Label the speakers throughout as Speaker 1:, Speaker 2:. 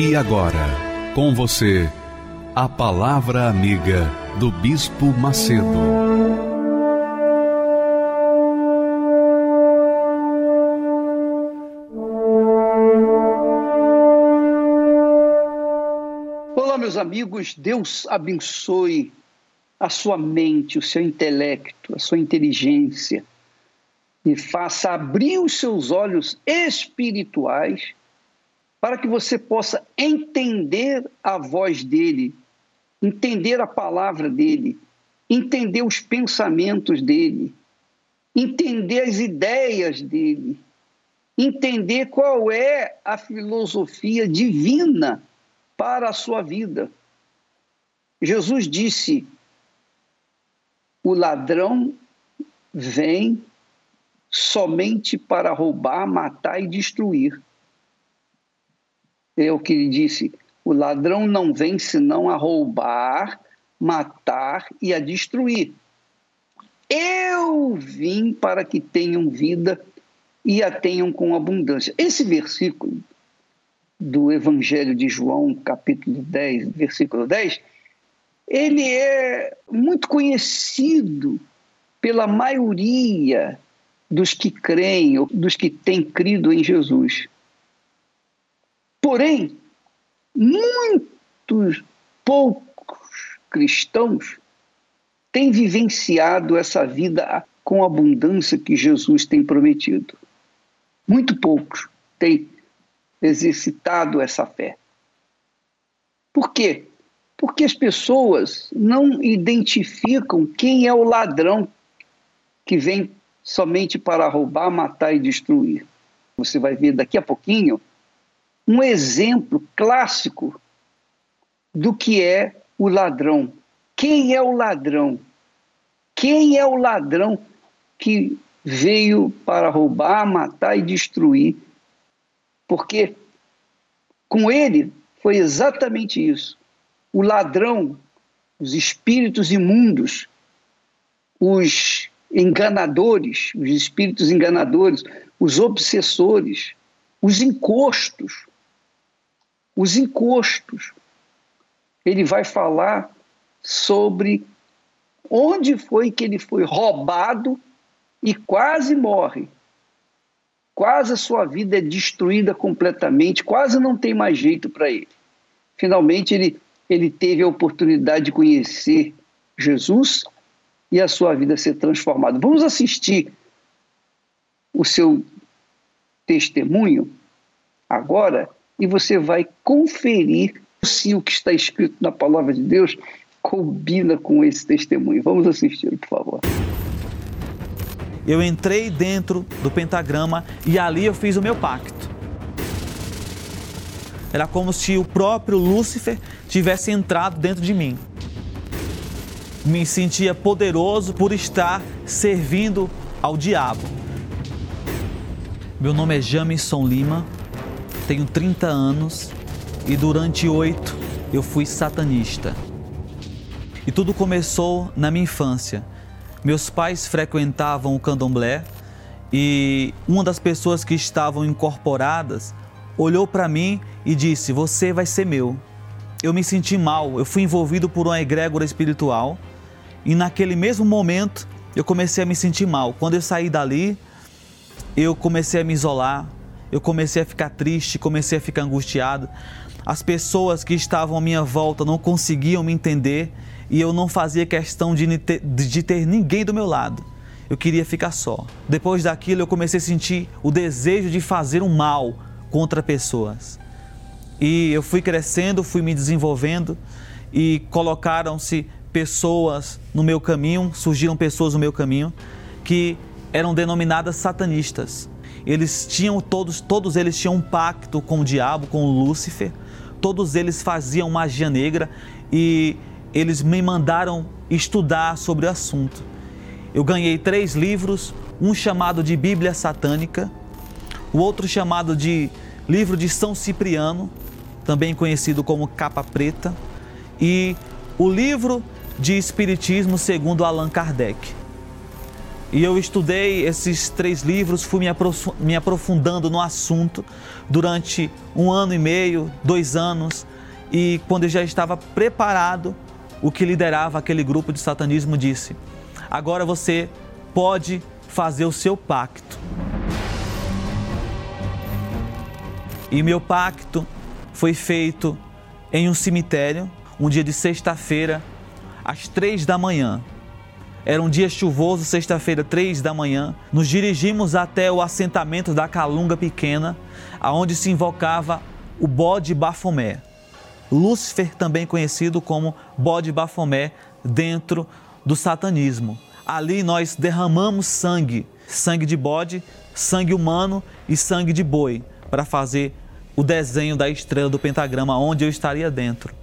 Speaker 1: E agora, com você, a Palavra Amiga do Bispo Macedo.
Speaker 2: Olá, meus amigos, Deus abençoe a sua mente, o seu intelecto, a sua inteligência e faça abrir os seus olhos espirituais para que você possa entender a voz dele, entender a palavra dele, entender os pensamentos dele, entender as ideias dele, entender qual é a filosofia divina para a sua vida. Jesus disse: o ladrão vem somente para roubar, matar e destruir o que disse: o ladrão não vem senão a roubar, matar e a destruir. Eu vim para que tenham vida e a tenham com abundância. Esse versículo do Evangelho de João, capítulo 10, versículo 10, ele é muito conhecido pela maioria dos que creem, dos que têm crido em Jesus. Porém, muitos poucos cristãos têm vivenciado essa vida com abundância que Jesus tem prometido. Muito poucos têm exercitado essa fé. Por quê? Porque as pessoas não identificam quem é o ladrão que vem somente para roubar, matar e destruir. Você vai ver daqui a pouquinho um exemplo clássico do que é o ladrão. Quem é o ladrão? Quem é o ladrão que veio para roubar, matar e destruir? Porque com ele foi exatamente isso. O ladrão, os espíritos imundos, os enganadores, os espíritos enganadores, os obsessores, os encostos, os encostos. Ele vai falar sobre onde foi que ele foi roubado e quase morre. Quase a sua vida é destruída completamente, quase não tem mais jeito para ele. Finalmente ele, ele teve a oportunidade de conhecer Jesus e a sua vida ser transformada. Vamos assistir o seu testemunho agora e você vai conferir se o que está escrito na palavra de Deus combina com esse testemunho. Vamos assistir, por favor.
Speaker 3: Eu entrei dentro do pentagrama e ali eu fiz o meu pacto. Era como se o próprio Lúcifer tivesse entrado dentro de mim. Me sentia poderoso por estar servindo ao diabo. Meu nome é Jamison Lima tenho 30 anos e durante oito eu fui satanista. E tudo começou na minha infância. Meus pais frequentavam o candomblé e uma das pessoas que estavam incorporadas olhou para mim e disse: Você vai ser meu. Eu me senti mal, eu fui envolvido por uma egrégora espiritual e naquele mesmo momento eu comecei a me sentir mal. Quando eu saí dali, eu comecei a me isolar, eu comecei a ficar triste, comecei a ficar angustiado. As pessoas que estavam à minha volta não conseguiam me entender e eu não fazia questão de de ter ninguém do meu lado. Eu queria ficar só. Depois daquilo, eu comecei a sentir o desejo de fazer um mal contra pessoas. E eu fui crescendo, fui me desenvolvendo e colocaram-se pessoas no meu caminho, surgiram pessoas no meu caminho que eram denominadas satanistas. Eles tinham todos, todos eles tinham um pacto com o diabo, com o Lúcifer. Todos eles faziam magia negra e eles me mandaram estudar sobre o assunto. Eu ganhei três livros, um chamado de Bíblia Satânica, o outro chamado de Livro de São Cipriano, também conhecido como Capa Preta, e o livro de Espiritismo segundo Allan Kardec. E eu estudei esses três livros, fui me aprofundando no assunto durante um ano e meio, dois anos, e quando eu já estava preparado, o que liderava aquele grupo de satanismo disse: agora você pode fazer o seu pacto. E meu pacto foi feito em um cemitério, um dia de sexta-feira, às três da manhã. Era um dia chuvoso, sexta-feira, três da manhã. Nos dirigimos até o assentamento da Calunga Pequena, aonde se invocava o bode Bafomé. Lúcifer, também conhecido como bode Bafomé, dentro do satanismo. Ali nós derramamos sangue, sangue de bode, sangue humano e sangue de boi, para fazer o desenho da estrela do pentagrama, onde eu estaria dentro.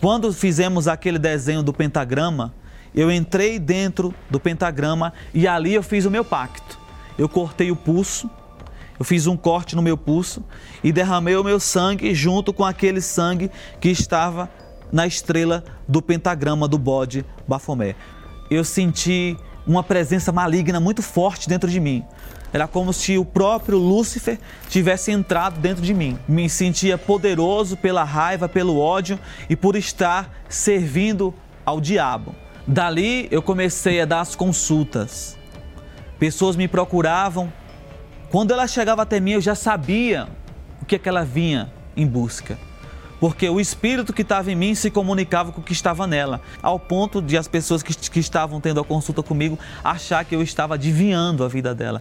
Speaker 3: Quando fizemos aquele desenho do pentagrama, eu entrei dentro do pentagrama e ali eu fiz o meu pacto. Eu cortei o pulso, eu fiz um corte no meu pulso e derramei o meu sangue junto com aquele sangue que estava na estrela do pentagrama do bode Bafomé. Eu senti uma presença maligna muito forte dentro de mim. Era como se o próprio Lúcifer tivesse entrado dentro de mim. Me sentia poderoso pela raiva, pelo ódio e por estar servindo ao diabo. Dali eu comecei a dar as consultas. Pessoas me procuravam. Quando ela chegava até mim, eu já sabia o que, é que ela vinha em busca. Porque o espírito que estava em mim se comunicava com o que estava nela, ao ponto de as pessoas que, que estavam tendo a consulta comigo achar que eu estava adivinhando a vida dela.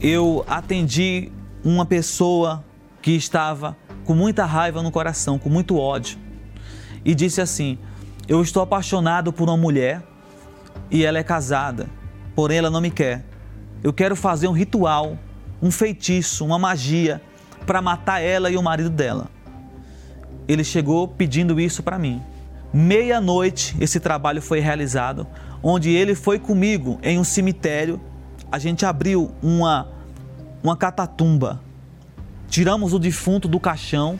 Speaker 3: Eu atendi uma pessoa que estava com muita raiva no coração, com muito ódio e disse assim: Eu estou apaixonado por uma mulher e ela é casada, porém ela não me quer. Eu quero fazer um ritual, um feitiço, uma magia para matar ela e o marido dela. Ele chegou pedindo isso para mim. Meia-noite esse trabalho foi realizado, onde ele foi comigo em um cemitério. A gente abriu uma, uma catatumba, tiramos o defunto do caixão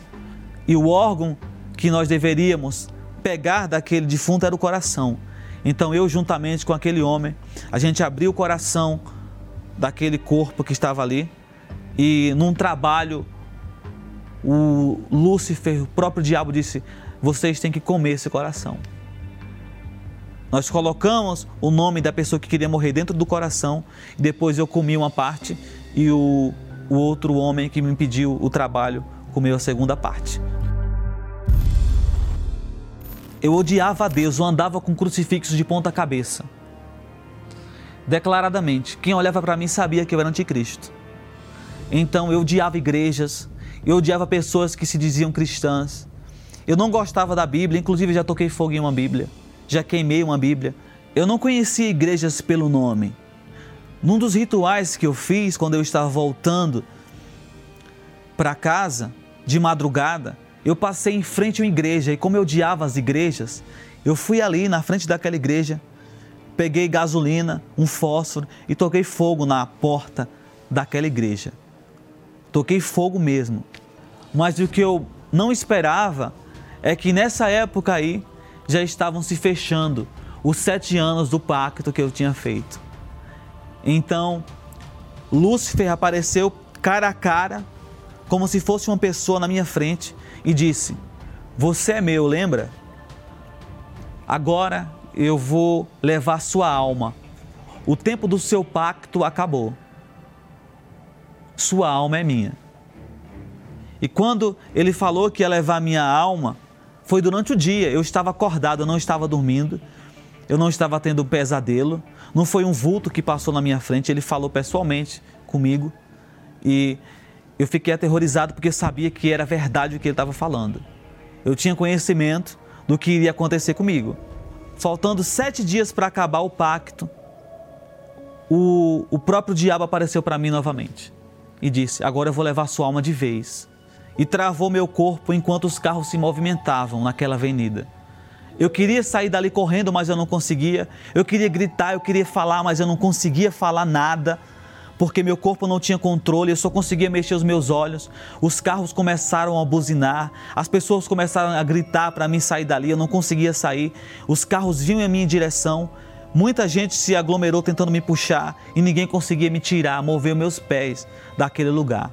Speaker 3: e o órgão que nós deveríamos pegar daquele defunto era o coração. Então eu, juntamente com aquele homem, a gente abriu o coração daquele corpo que estava ali e num trabalho o Lúcifer, o próprio diabo disse: "Vocês têm que comer esse coração". Nós colocamos o nome da pessoa que queria morrer dentro do coração e depois eu comi uma parte e o, o outro homem que me pediu o trabalho comeu a segunda parte. Eu odiava a Deus, eu andava com crucifixo de ponta cabeça. Declaradamente, quem olhava para mim sabia que eu era anticristo. Então eu odiava igrejas, eu odiava pessoas que se diziam cristãs. Eu não gostava da Bíblia, inclusive já toquei fogo em uma Bíblia, já queimei uma Bíblia. Eu não conhecia igrejas pelo nome. Num dos rituais que eu fiz quando eu estava voltando para casa de madrugada, eu passei em frente a uma igreja e como eu odiava as igrejas, eu fui ali na frente daquela igreja, peguei gasolina, um fósforo e toquei fogo na porta daquela igreja. Toquei fogo mesmo. Mas o que eu não esperava é que nessa época aí já estavam se fechando os sete anos do pacto que eu tinha feito. Então, Lúcifer apareceu cara a cara, como se fosse uma pessoa na minha frente, e disse: Você é meu, lembra? Agora eu vou levar sua alma. O tempo do seu pacto acabou. Sua alma é minha. E quando ele falou que ia levar minha alma, foi durante o dia. Eu estava acordado, eu não estava dormindo, eu não estava tendo pesadelo. Não foi um vulto que passou na minha frente, ele falou pessoalmente comigo. E eu fiquei aterrorizado porque sabia que era verdade o que ele estava falando. Eu tinha conhecimento do que iria acontecer comigo. Faltando sete dias para acabar o pacto, o, o próprio diabo apareceu para mim novamente e disse: Agora eu vou levar sua alma de vez. E travou meu corpo enquanto os carros se movimentavam naquela avenida. Eu queria sair dali correndo, mas eu não conseguia. Eu queria gritar, eu queria falar, mas eu não conseguia falar nada, porque meu corpo não tinha controle, eu só conseguia mexer os meus olhos. Os carros começaram a buzinar, as pessoas começaram a gritar para mim sair dali, eu não conseguia sair. Os carros vinham em minha direção. Muita gente se aglomerou tentando me puxar e ninguém conseguia me tirar, mover meus pés daquele lugar.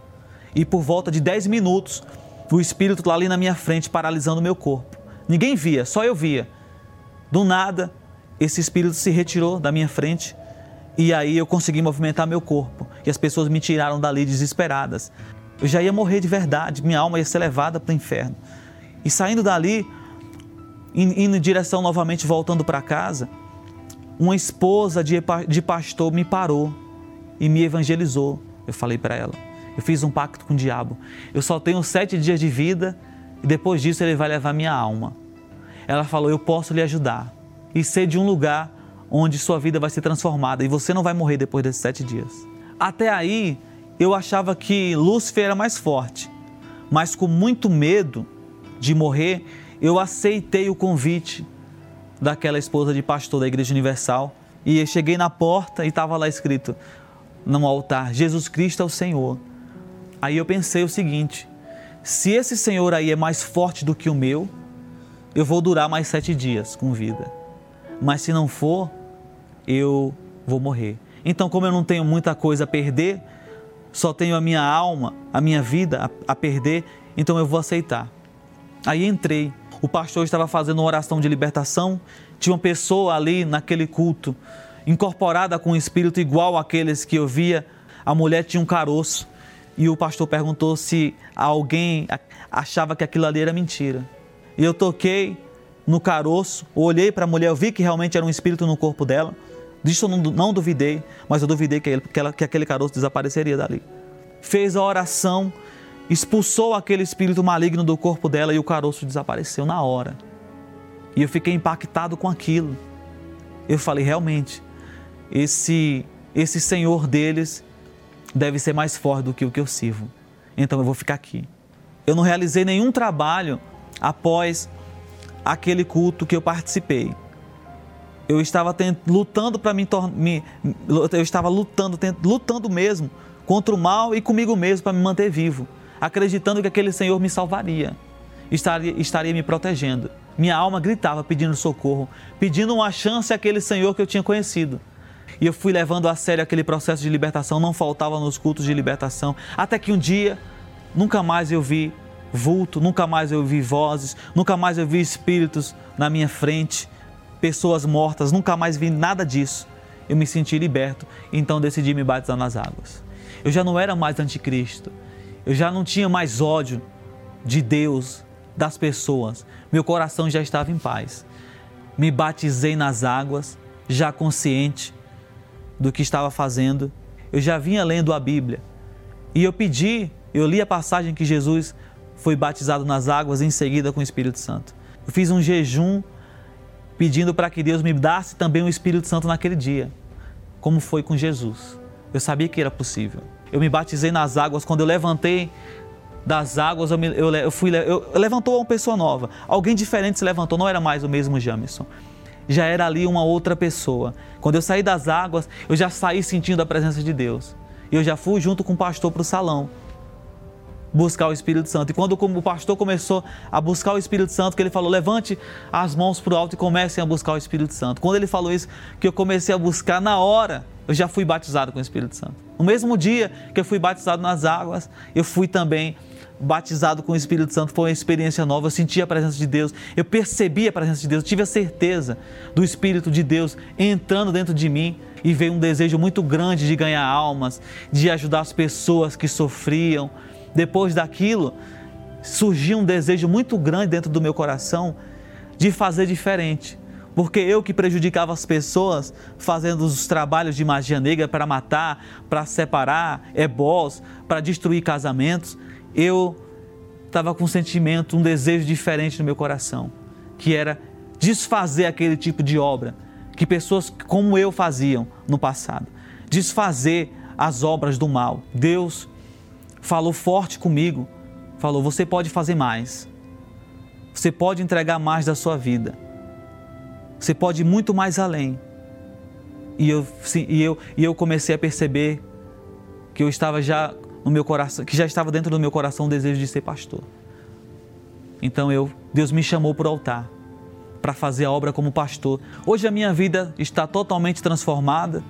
Speaker 3: E por volta de 10 minutos, o espírito lá ali na minha frente, paralisando meu corpo. Ninguém via, só eu via. Do nada, esse espírito se retirou da minha frente e aí eu consegui movimentar meu corpo. E as pessoas me tiraram dali desesperadas. Eu já ia morrer de verdade, minha alma ia ser levada para o inferno. E saindo dali, indo em direção novamente, voltando para casa, uma esposa de, de pastor me parou e me evangelizou. Eu falei para ela: eu fiz um pacto com o diabo. Eu só tenho sete dias de vida e depois disso ele vai levar minha alma. Ela falou: eu posso lhe ajudar e ser de um lugar onde sua vida vai ser transformada e você não vai morrer depois desses sete dias. Até aí eu achava que Lúcifer era mais forte, mas com muito medo de morrer, eu aceitei o convite daquela esposa de pastor da Igreja Universal. E cheguei na porta e estava lá escrito no altar: Jesus Cristo é o Senhor. Aí eu pensei o seguinte: se esse Senhor aí é mais forte do que o meu, eu vou durar mais sete dias com vida. Mas se não for, eu vou morrer. Então, como eu não tenho muita coisa a perder, só tenho a minha alma, a minha vida a, a perder, então eu vou aceitar. Aí entrei o pastor estava fazendo uma oração de libertação, tinha uma pessoa ali naquele culto, incorporada com um espírito igual àqueles que eu via, a mulher tinha um caroço, e o pastor perguntou se alguém achava que aquilo ali era mentira. E eu toquei no caroço, olhei para a mulher, eu vi que realmente era um espírito no corpo dela. Disso eu não, não duvidei, mas eu duvidei que, ele, que, ela, que aquele caroço desapareceria dali. Fez a oração, expulsou aquele espírito maligno do corpo dela e o caroço desapareceu na hora. E eu fiquei impactado com aquilo. Eu falei, realmente, esse esse senhor deles deve ser mais forte do que o que eu sirvo. Então eu vou ficar aqui. Eu não realizei nenhum trabalho após aquele culto que eu participei. Eu estava tent, lutando para me, me eu estava lutando, tent, lutando mesmo contra o mal e comigo mesmo para me manter vivo acreditando que aquele Senhor me salvaria, estaria, estaria me protegendo. Minha alma gritava pedindo socorro, pedindo uma chance àquele Senhor que eu tinha conhecido. E eu fui levando a sério aquele processo de libertação, não faltava nos cultos de libertação, até que um dia, nunca mais eu vi vulto, nunca mais eu vi vozes, nunca mais eu vi espíritos na minha frente, pessoas mortas, nunca mais vi nada disso. Eu me senti liberto, então decidi me batizar nas águas. Eu já não era mais anticristo, eu já não tinha mais ódio de Deus, das pessoas. Meu coração já estava em paz. Me batizei nas águas, já consciente do que estava fazendo. Eu já vinha lendo a Bíblia. E eu pedi, eu li a passagem que Jesus foi batizado nas águas em seguida com o Espírito Santo. Eu fiz um jejum pedindo para que Deus me desse também o Espírito Santo naquele dia, como foi com Jesus. Eu sabia que era possível. Eu me batizei nas águas. Quando eu levantei das águas, eu, me, eu, eu fui, eu, levantou uma pessoa nova. Alguém diferente se levantou, não era mais o mesmo Jamerson. Já era ali uma outra pessoa. Quando eu saí das águas, eu já saí sentindo a presença de Deus. E eu já fui junto com o pastor para o salão buscar o Espírito Santo. E quando o pastor começou a buscar o Espírito Santo, que ele falou: levante as mãos para o alto e comecem a buscar o Espírito Santo. Quando ele falou isso, que eu comecei a buscar na hora, eu já fui batizado com o Espírito Santo. No mesmo dia que eu fui batizado nas águas, eu fui também batizado com o Espírito Santo. Foi uma experiência nova. Eu senti a presença de Deus, eu percebi a presença de Deus, tive a certeza do Espírito de Deus entrando dentro de mim e veio um desejo muito grande de ganhar almas, de ajudar as pessoas que sofriam. Depois daquilo, surgiu um desejo muito grande dentro do meu coração de fazer diferente porque eu que prejudicava as pessoas fazendo os trabalhos de magia negra para matar, para separar ebós, para destruir casamentos, eu estava com um sentimento, um desejo diferente no meu coração, que era desfazer aquele tipo de obra que pessoas como eu faziam no passado. desfazer as obras do mal. Deus falou forte comigo, falou: você pode fazer mais. Você pode entregar mais da sua vida. Você pode ir muito mais além. E eu, e eu, e eu comecei a perceber que eu estava já no meu coração, que já estava dentro do meu coração o desejo de ser pastor. Então eu, Deus me chamou para o altar para fazer a obra como pastor. Hoje a minha vida está totalmente transformada.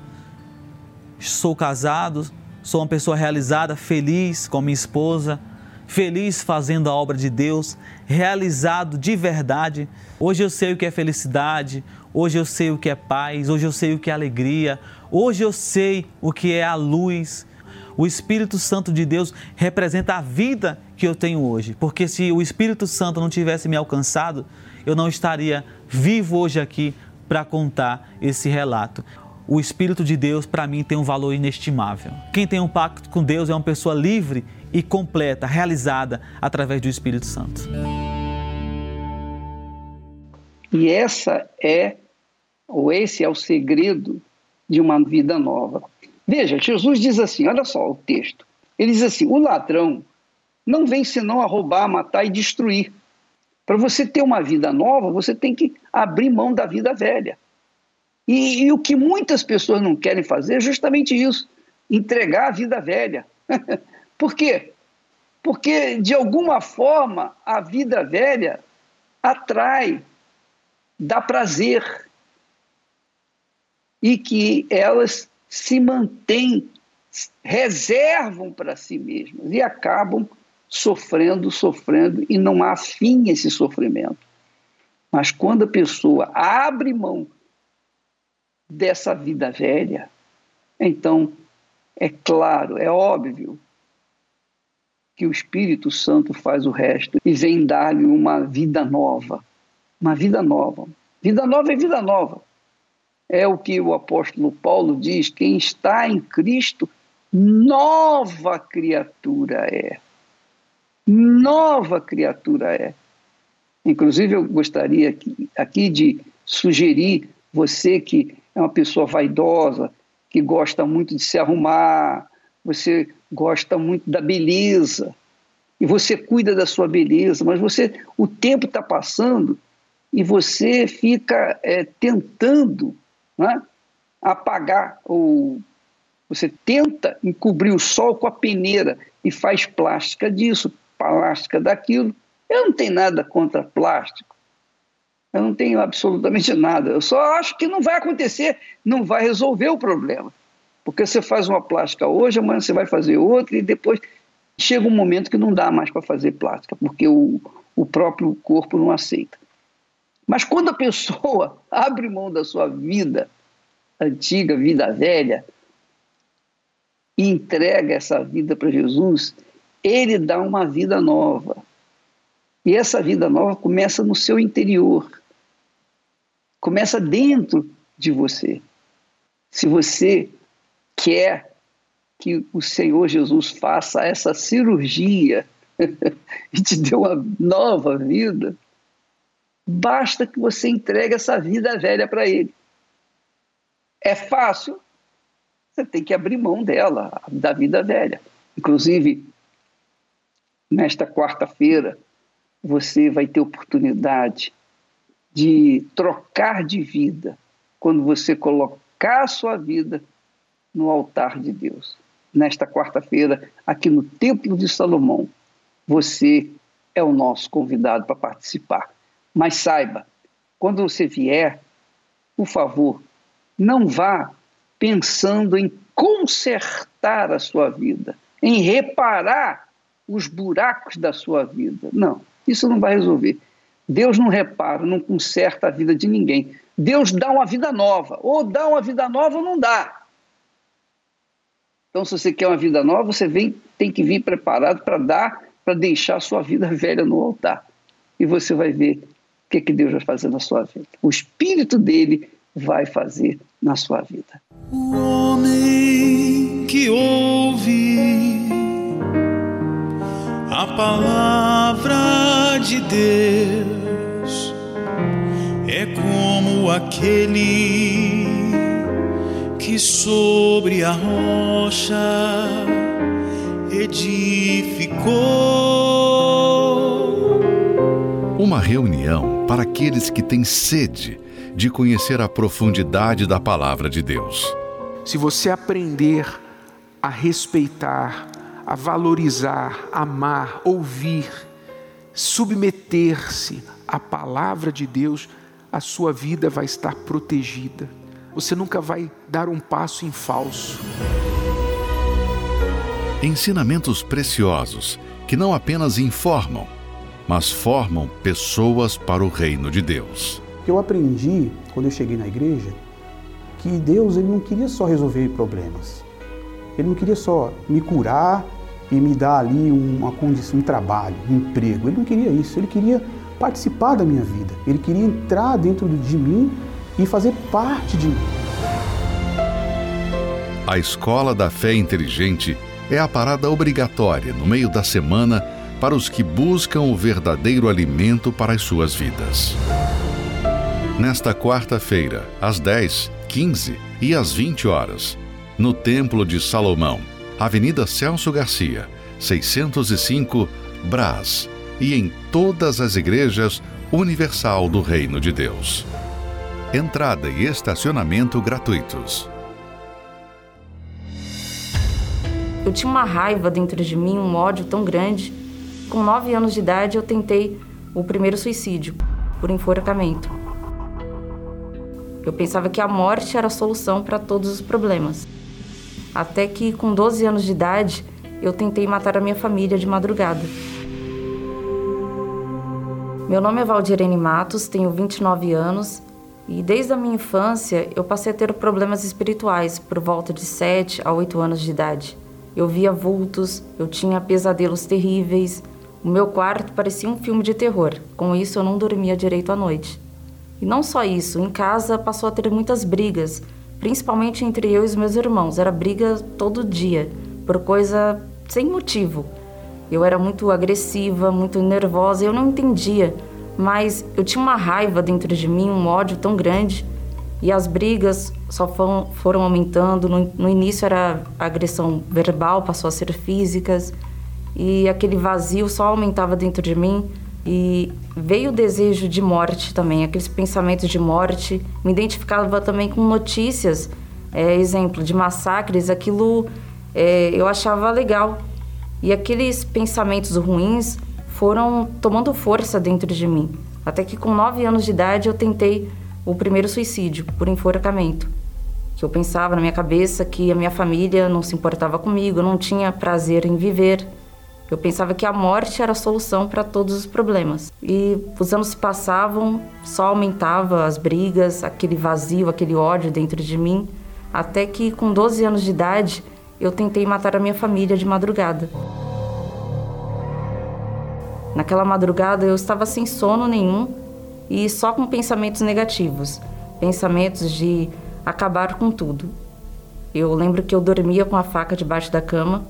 Speaker 3: Sou casado, sou uma pessoa realizada, feliz com minha esposa, feliz fazendo a obra de Deus, realizado de verdade. Hoje eu sei o que é felicidade, hoje eu sei o que é paz, hoje eu sei o que é alegria, hoje eu sei o que é a luz. O Espírito Santo de Deus representa a vida que eu tenho hoje, porque se o Espírito Santo não tivesse me alcançado, eu não estaria vivo hoje aqui para contar esse relato. O Espírito de Deus, para mim, tem um valor inestimável. Quem tem um pacto com Deus é uma pessoa livre e completa, realizada através do Espírito Santo.
Speaker 2: E essa é, ou esse é o segredo de uma vida nova. Veja, Jesus diz assim: olha só o texto. Ele diz assim: o ladrão não vem senão a roubar, matar e destruir. Para você ter uma vida nova, você tem que abrir mão da vida velha. E, e o que muitas pessoas não querem fazer é justamente isso: entregar a vida velha. Por quê? Porque, de alguma forma, a vida velha atrai, dá prazer. E que elas se mantêm, reservam para si mesmas e acabam sofrendo, sofrendo, e não há fim esse sofrimento. Mas quando a pessoa abre mão dessa vida velha, então é claro, é óbvio que o Espírito Santo faz o resto e vem dar-lhe uma vida nova. Uma vida nova. Vida nova é vida nova. É o que o apóstolo Paulo diz: quem está em Cristo, nova criatura é nova criatura é. Inclusive, eu gostaria aqui, de sugerir você que é uma pessoa vaidosa, que gosta muito de se arrumar, você gosta muito da beleza, e você cuida da sua beleza, mas você o tempo está passando e você fica é, tentando né, apagar ou você tenta encobrir o sol com a peneira e faz plástica disso, plástica daquilo. Eu não tenho nada contra plástico. Eu não tenho absolutamente nada. Eu só acho que não vai acontecer, não vai resolver o problema. Porque você faz uma plástica hoje, amanhã você vai fazer outra e depois chega um momento que não dá mais para fazer plástica, porque o, o próprio corpo não aceita. Mas quando a pessoa abre mão da sua vida antiga, vida velha, e entrega essa vida para Jesus, ele dá uma vida nova. E essa vida nova começa no seu interior. Começa dentro de você. Se você quer que o Senhor Jesus faça essa cirurgia e te dê uma nova vida, basta que você entregue essa vida velha para Ele. É fácil? Você tem que abrir mão dela, da vida velha. Inclusive, nesta quarta-feira, você vai ter oportunidade de trocar de vida quando você colocar a sua vida no altar de Deus. Nesta quarta-feira, aqui no Templo de Salomão, você é o nosso convidado para participar. Mas saiba, quando você vier, por favor, não vá pensando em consertar a sua vida, em reparar os buracos da sua vida. Não, isso não vai resolver. Deus não repara, não conserta a vida de ninguém. Deus dá uma vida nova. Ou dá uma vida nova ou não dá. Então, se você quer uma vida nova, você vem, tem que vir preparado para dar, para deixar a sua vida velha no altar. E você vai ver o que, que Deus vai fazer na sua vida. O Espírito dele vai fazer na sua vida.
Speaker 4: O homem que ouve a palavra de Deus como aquele que sobre a rocha edificou.
Speaker 1: Uma reunião para aqueles que têm sede de conhecer a profundidade da palavra de Deus.
Speaker 5: Se você aprender a respeitar, a valorizar, amar, ouvir, submeter-se à palavra de Deus, a sua vida vai estar protegida. Você nunca vai dar um passo em falso.
Speaker 1: Ensinamentos preciosos que não apenas informam, mas formam pessoas para o reino de Deus.
Speaker 6: Eu aprendi, quando eu cheguei na igreja, que Deus ele não queria só resolver problemas. Ele não queria só me curar e me dar ali uma condição, um trabalho, um emprego. Ele não queria isso. Ele queria participar da minha vida. Ele queria entrar dentro de mim e fazer parte de mim.
Speaker 1: A Escola da Fé Inteligente é a parada obrigatória no meio da semana para os que buscam o verdadeiro alimento para as suas vidas. Nesta quarta-feira, às 10, 15 e às 20 horas, no Templo de Salomão, Avenida Celso Garcia, 605, Brás, e em todas as igrejas universal do Reino de Deus. Entrada e estacionamento gratuitos.
Speaker 7: Eu tinha uma raiva dentro de mim, um ódio tão grande. Com nove anos de idade, eu tentei o primeiro suicídio, por enforcamento. Eu pensava que a morte era a solução para todos os problemas. Até que, com 12 anos de idade, eu tentei matar a minha família de madrugada. Meu nome é Valdirene Matos, tenho 29 anos e desde a minha infância eu passei a ter problemas espirituais por volta de 7 a 8 anos de idade. Eu via vultos, eu tinha pesadelos terríveis, o meu quarto parecia um filme de terror. Com isso eu não dormia direito à noite. E não só isso, em casa passou a ter muitas brigas, principalmente entre eu e os meus irmãos. Era briga todo dia, por coisa sem motivo. Eu era muito agressiva, muito nervosa, eu não entendia, mas eu tinha uma raiva dentro de mim, um ódio tão grande. E as brigas só foram, foram aumentando. No, no início era agressão verbal, passou a ser físicas. E aquele vazio só aumentava dentro de mim. E veio o desejo de morte também, aqueles pensamentos de morte. Me identificava também com notícias, é, exemplo, de massacres. Aquilo é, eu achava legal. E aqueles pensamentos ruins foram tomando força dentro de mim. Até que com nove anos de idade eu tentei o primeiro suicídio por enforcamento. Que eu pensava na minha cabeça que a minha família não se importava comigo, não tinha prazer em viver. Eu pensava que a morte era a solução para todos os problemas. E os anos se passavam, só aumentava as brigas, aquele vazio, aquele ódio dentro de mim, até que com 12 anos de idade eu tentei matar a minha família de madrugada. Naquela madrugada eu estava sem sono nenhum e só com pensamentos negativos, pensamentos de acabar com tudo. Eu lembro que eu dormia com a faca debaixo da cama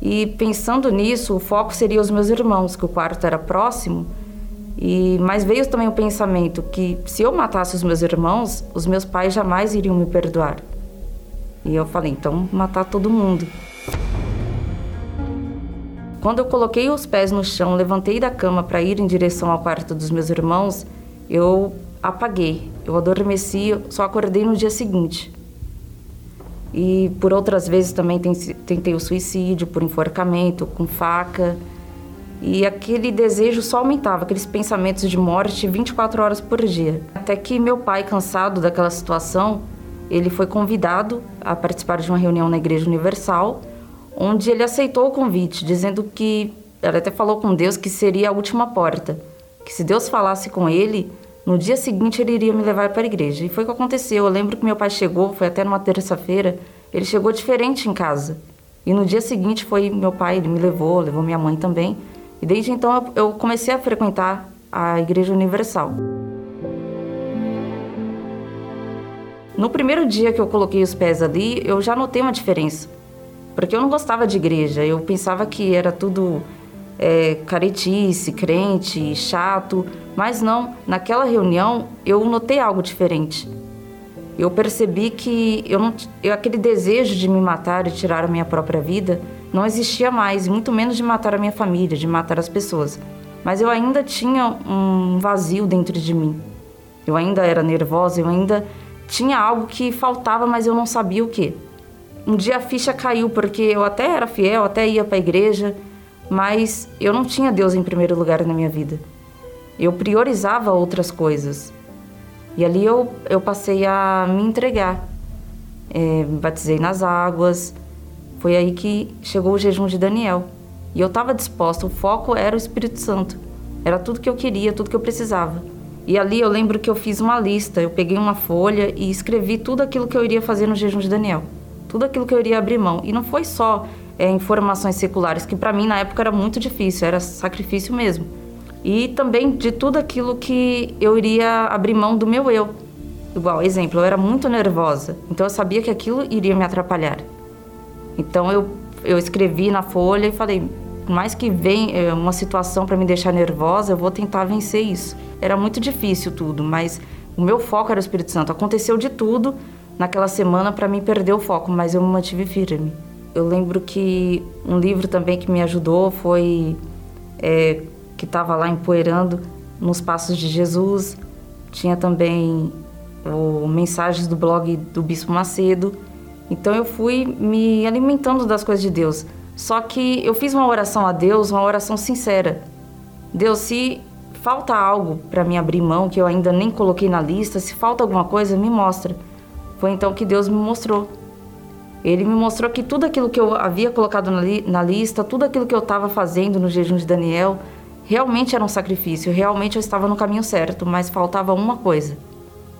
Speaker 7: e pensando nisso, o foco seria os meus irmãos, que o quarto era próximo. E mas veio também o pensamento que se eu matasse os meus irmãos, os meus pais jamais iriam me perdoar. E eu falei, então matar todo mundo. Quando eu coloquei os pés no chão, levantei da cama para ir em direção ao quarto dos meus irmãos, eu apaguei. Eu adormeci, só acordei no dia seguinte. E por outras vezes também tentei o suicídio por enforcamento, com faca. E aquele desejo só aumentava, aqueles pensamentos de morte 24 horas por dia. Até que meu pai, cansado daquela situação, ele foi convidado a participar de uma reunião na Igreja Universal, onde ele aceitou o convite, dizendo que ele até falou com Deus que seria a última porta, que se Deus falasse com ele, no dia seguinte ele iria me levar para a igreja. E foi o que aconteceu. Eu lembro que meu pai chegou, foi até numa terça-feira, ele chegou diferente em casa. E no dia seguinte foi meu pai, ele me levou, levou minha mãe também. E desde então eu comecei a frequentar a Igreja Universal. No primeiro dia que eu coloquei os pés ali, eu já notei uma diferença. Porque eu não gostava de igreja, eu pensava que era tudo é, caretice, crente, chato. Mas não, naquela reunião eu notei algo diferente. eu percebi que eu não, eu, aquele desejo de me matar e tirar a minha própria vida não existia mais, muito menos de matar a minha família, de matar as pessoas. Mas eu ainda tinha um vazio dentro de mim. Eu ainda era nervosa, eu ainda tinha algo que faltava, mas eu não sabia o que. Um dia a ficha caiu porque eu até era fiel, até ia para a igreja, mas eu não tinha Deus em primeiro lugar na minha vida. Eu priorizava outras coisas. E ali eu, eu passei a me entregar. É, me batizei nas águas. Foi aí que chegou o jejum de Daniel. E eu estava disposta, o foco era o Espírito Santo. Era tudo que eu queria, tudo que eu precisava. E ali eu lembro que eu fiz uma lista, eu peguei uma folha e escrevi tudo aquilo que eu iria fazer no jejum de Daniel. Tudo aquilo que eu iria abrir mão. E não foi só é, informações seculares, que para mim na época era muito difícil, era sacrifício mesmo. E também de tudo aquilo que eu iria abrir mão do meu eu. Igual, exemplo, eu era muito nervosa, então eu sabia que aquilo iria me atrapalhar. Então eu, eu escrevi na folha e falei: por mais que venha é, uma situação para me deixar nervosa, eu vou tentar vencer isso. Era muito difícil tudo, mas o meu foco era o Espírito Santo. Aconteceu de tudo naquela semana para mim perder o foco, mas eu me mantive firme. Eu lembro que um livro também que me ajudou foi é, que estava lá empoeirando nos passos de Jesus. Tinha também o mensagens do blog do Bispo Macedo. Então eu fui me alimentando das coisas de Deus. Só que eu fiz uma oração a Deus, uma oração sincera. Deus, se falta algo para me abrir mão que eu ainda nem coloquei na lista, se falta alguma coisa, me mostra. Foi então que Deus me mostrou. Ele me mostrou que tudo aquilo que eu havia colocado na, li na lista, tudo aquilo que eu estava fazendo no jejum de Daniel, realmente era um sacrifício, realmente eu estava no caminho certo, mas faltava uma coisa: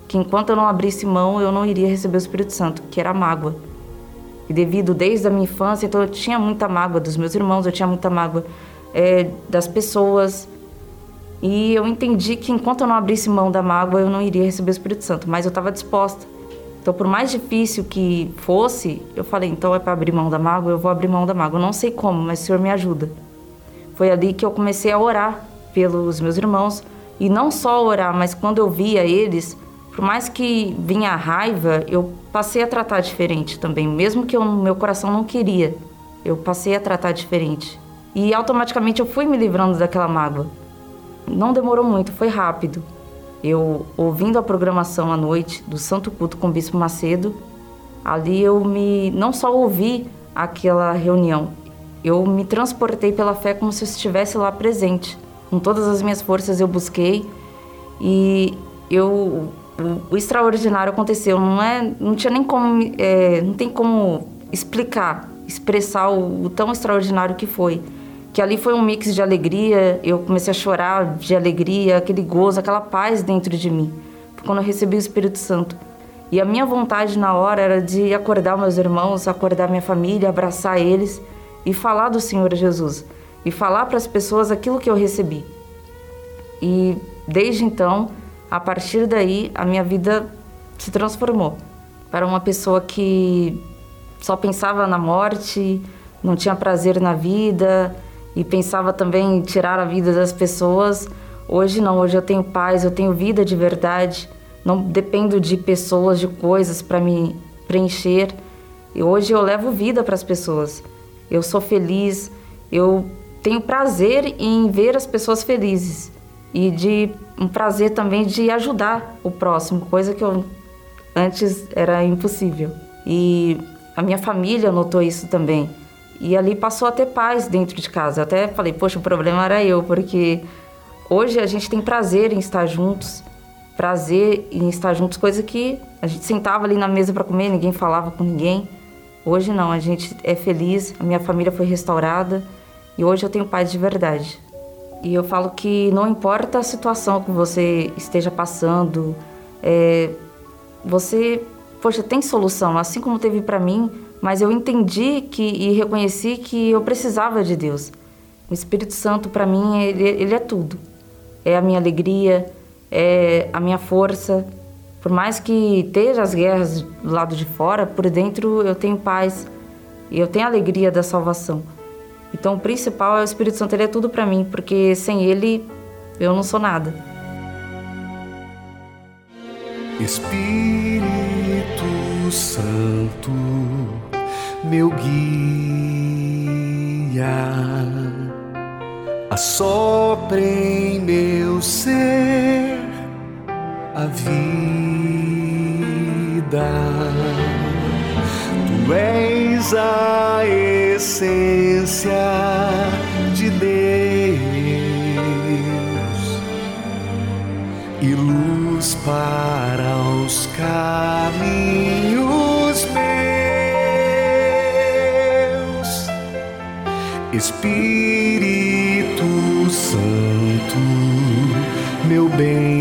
Speaker 7: que enquanto eu não abrisse mão, eu não iria receber o Espírito Santo, que era a mágoa. E devido desde a minha infância, então eu tinha muita mágoa dos meus irmãos, eu tinha muita mágoa é, das pessoas. E eu entendi que enquanto eu não abrisse mão da mágoa, eu não iria receber o Espírito Santo, mas eu estava disposta. Então, por mais difícil que fosse, eu falei: então é para abrir mão da mágoa, eu vou abrir mão da mágoa. Eu não sei como, mas o Senhor me ajuda. Foi ali que eu comecei a orar pelos meus irmãos e não só orar, mas quando eu via eles, por mais que vinha a raiva, eu passei a tratar diferente também, mesmo que eu, meu coração não queria. Eu passei a tratar diferente. E automaticamente eu fui me livrando daquela mágoa. Não demorou muito, foi rápido. Eu ouvindo a programação à noite do Santo Culto com o Bispo Macedo, ali eu me não só ouvi aquela reunião, eu me transportei pela fé como se eu estivesse lá presente. Com todas as minhas forças eu busquei e eu o, extraordinário aconteceu. Não é, não tinha nem como, é, não tem como explicar, expressar o, o tão extraordinário que foi. Que ali foi um mix de alegria. Eu comecei a chorar de alegria, aquele gozo, aquela paz dentro de mim. Quando eu recebi o Espírito Santo. E a minha vontade na hora era de acordar meus irmãos, acordar minha família, abraçar eles e falar do Senhor Jesus e falar para as pessoas aquilo que eu recebi. E desde então, a partir daí, a minha vida se transformou para uma pessoa que só pensava na morte, não tinha prazer na vida e pensava também em tirar a vida das pessoas. Hoje não, hoje eu tenho paz, eu tenho vida de verdade, não dependo de pessoas, de coisas para me preencher. E hoje eu levo vida para as pessoas eu sou feliz, eu tenho prazer em ver as pessoas felizes e de um prazer também de ajudar o próximo, coisa que eu antes era impossível. E a minha família notou isso também. E ali passou a ter paz dentro de casa. Eu até falei, poxa, o problema era eu, porque hoje a gente tem prazer em estar juntos, prazer em estar juntos, coisa que a gente sentava ali na mesa para comer, ninguém falava com ninguém. Hoje não, a gente é feliz, a minha família foi restaurada e hoje eu tenho paz de verdade. E eu falo que não importa a situação que você esteja passando, é, você, poxa, tem solução, assim como teve para mim, mas eu entendi que e reconheci que eu precisava de Deus. O Espírito Santo para mim ele, ele é tudo. É a minha alegria, é a minha força, por mais que esteja as guerras do lado de fora, por dentro eu tenho paz e eu tenho alegria da salvação. Então o principal é o Espírito Santo, ele é tudo para mim, porque sem ele eu não sou nada.
Speaker 1: Espírito
Speaker 8: Santo, meu guia, assopre em meu ser a vida. Tu és a essência de Deus e luz para os caminhos meus. Espírito Santo, meu bem,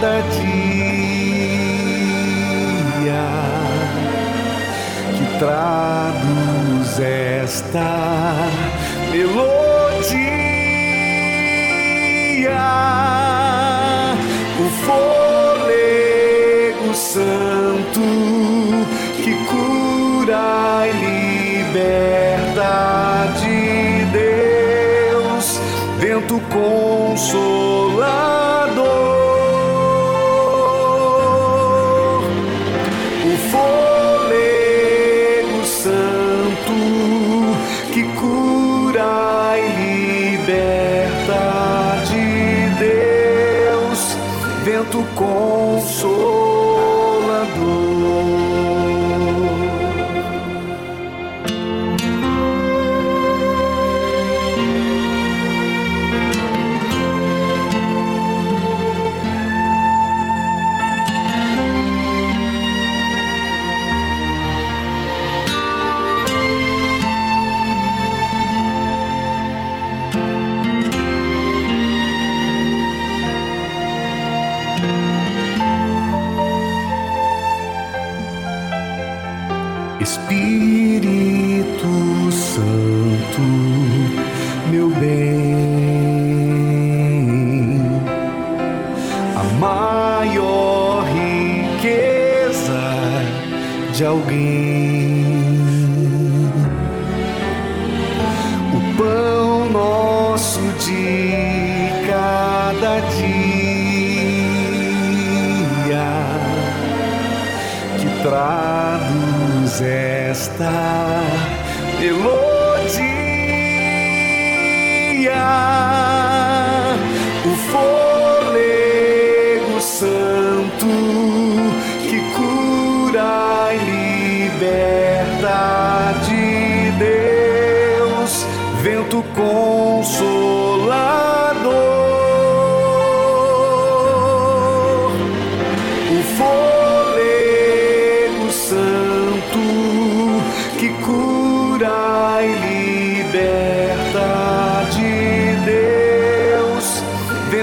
Speaker 8: cada dia que traduz esta melodia, o fôlego santo que cura e liberta de Deus, vento consolador. Vento consolador.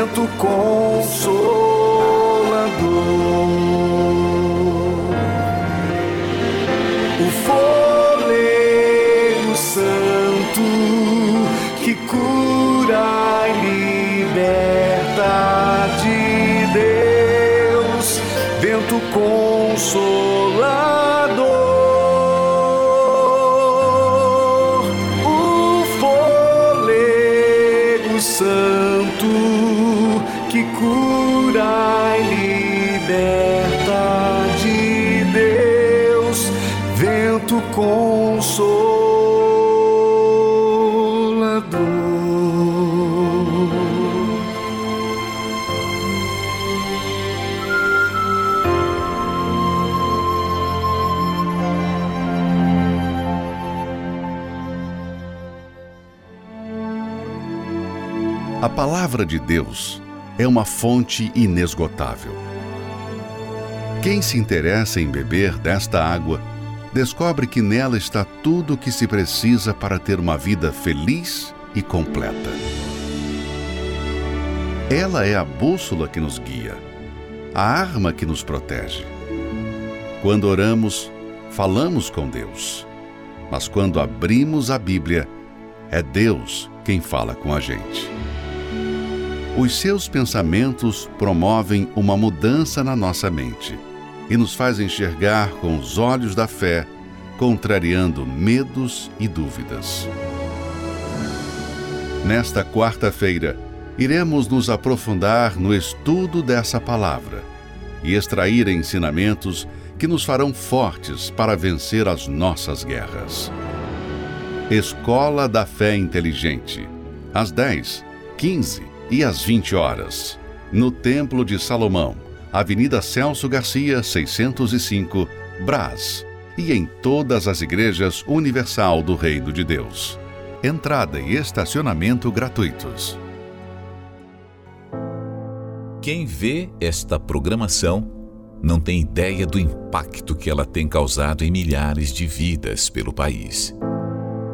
Speaker 8: Vento consolador.
Speaker 1: Palavra de Deus é uma fonte inesgotável. Quem se interessa em beber desta água descobre que nela está tudo o que se precisa para ter uma vida feliz e completa. Ela é a bússola que nos guia, a arma que nos protege. Quando oramos, falamos com Deus. Mas quando abrimos a Bíblia, é Deus quem fala com a gente. Os seus pensamentos promovem uma mudança na nossa mente. e nos faz enxergar com os olhos da fé, contrariando medos e dúvidas. Nesta quarta-feira, iremos nos aprofundar no estudo dessa palavra e extrair ensinamentos que nos farão fortes para vencer as nossas guerras. Escola da Fé Inteligente, às 10, 15 e às 20 horas, no Templo de Salomão, Avenida Celso Garcia, 605, Brás, e em todas as igrejas universal do Reino de Deus. Entrada e estacionamento gratuitos.
Speaker 9: Quem vê esta programação não tem ideia do impacto que ela tem causado em milhares de vidas pelo país.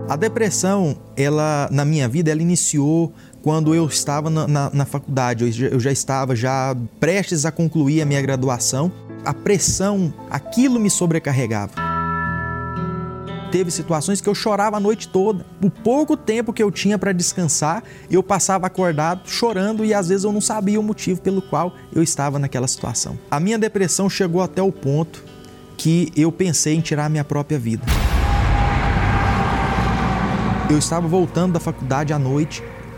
Speaker 10: A depressão, ela na minha vida, ela iniciou quando eu estava na, na, na faculdade. Eu já, eu já estava já prestes a concluir a minha graduação. A pressão, aquilo me sobrecarregava teve situações que eu chorava a noite toda. O pouco tempo que eu tinha para descansar, eu passava acordado chorando e às vezes eu não sabia o motivo pelo qual eu estava naquela situação. A minha depressão chegou até o ponto que eu pensei em tirar a minha própria vida. Eu estava voltando da faculdade à noite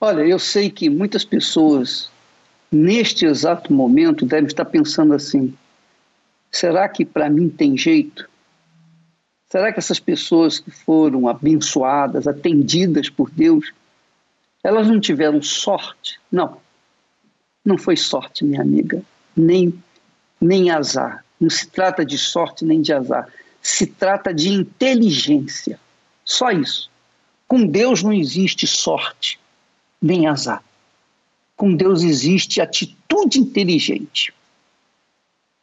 Speaker 2: Olha, eu sei que muitas pessoas, neste exato momento, devem estar pensando assim: será que para mim tem jeito? Será que essas pessoas que foram abençoadas, atendidas por Deus, elas não tiveram sorte? Não. Não foi sorte, minha amiga, nem, nem azar. Não se trata de sorte nem de azar. Se trata de inteligência. Só isso. Com Deus não existe sorte nem azar. Com Deus existe atitude inteligente.